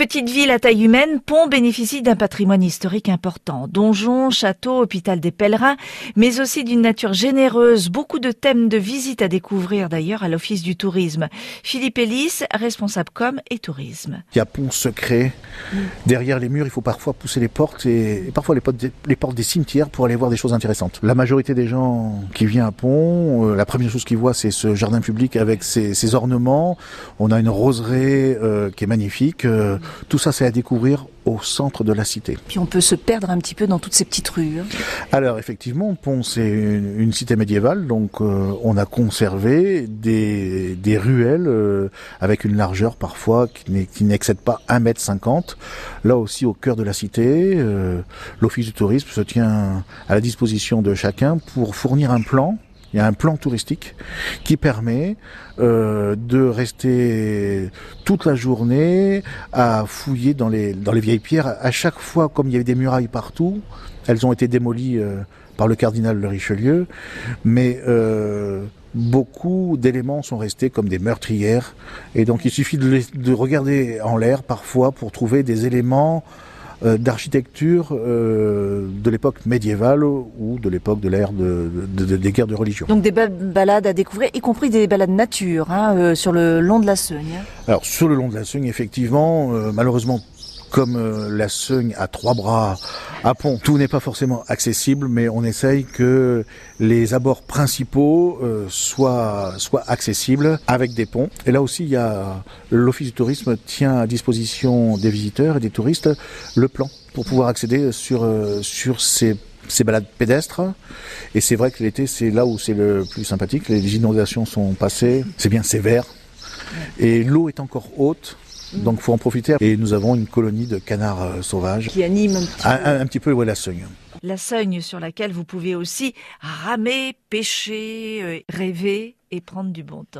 Petite ville à taille humaine, Pont bénéficie d'un patrimoine historique important. Donjons, châteaux, hôpital des pèlerins, mais aussi d'une nature généreuse. Beaucoup de thèmes de visite à découvrir d'ailleurs à l'Office du tourisme. Philippe Ellis, responsable com et tourisme. Il y a Pont secret. Derrière les murs, il faut parfois pousser les portes et, parfois les portes, des, cimetières pour aller voir des choses intéressantes. La majorité des gens qui viennent à Pont, euh, la première chose qu'ils voient, c'est ce jardin public avec ses, ses, ornements. On a une roseraie euh, qui est magnifique. Euh, tout ça, c'est à découvrir au centre de la cité. Puis on peut se perdre un petit peu dans toutes ces petites rues. Hein. Alors effectivement, Pont c'est une, une, cité médiévale, donc euh, on a conservé des, des ruelles euh, avec une largeur parfois qui n'excède pas 1 mètre 50. Là aussi au cœur de la cité, euh, l'office du tourisme se tient à la disposition de chacun pour fournir un plan il y a un plan touristique qui permet euh, de rester toute la journée à fouiller dans les, dans les vieilles pierres. À chaque fois, comme il y avait des murailles partout, elles ont été démolies euh, par le cardinal de Richelieu, mais euh, beaucoup d'éléments sont restés comme des meurtrières. Et donc il suffit de, regarder en l'air parfois pour trouver des éléments euh, d'architecture euh, de l'époque médiévale ou de l'époque de l'ère de, de, de, des guerres de religion. Donc des balades à découvrir, y compris des balades nature hein, euh, sur le long de la Seugne. Alors sur le long de la Seugne, effectivement, euh, malheureusement comme euh, la Seugne a trois bras à pont, tout n'est pas forcément accessible, mais on essaye que les abords principaux euh, soient, accessibles avec des ponts. Et là aussi, il y a l'Office du tourisme tient à disposition des visiteurs et des touristes le plan pour pouvoir accéder sur, euh, sur ces ces balades pédestres. Et c'est vrai que l'été, c'est là où c'est le plus sympathique. Les inondations sont passées, c'est bien sévère. Et l'eau est encore haute. Donc faut en profiter. Et nous avons une colonie de canards euh, sauvages. Qui anime un petit peu, un, un petit peu ouais, la Seugne. La Seugne sur laquelle vous pouvez aussi ramer, pêcher, euh, rêver et prendre du bon temps.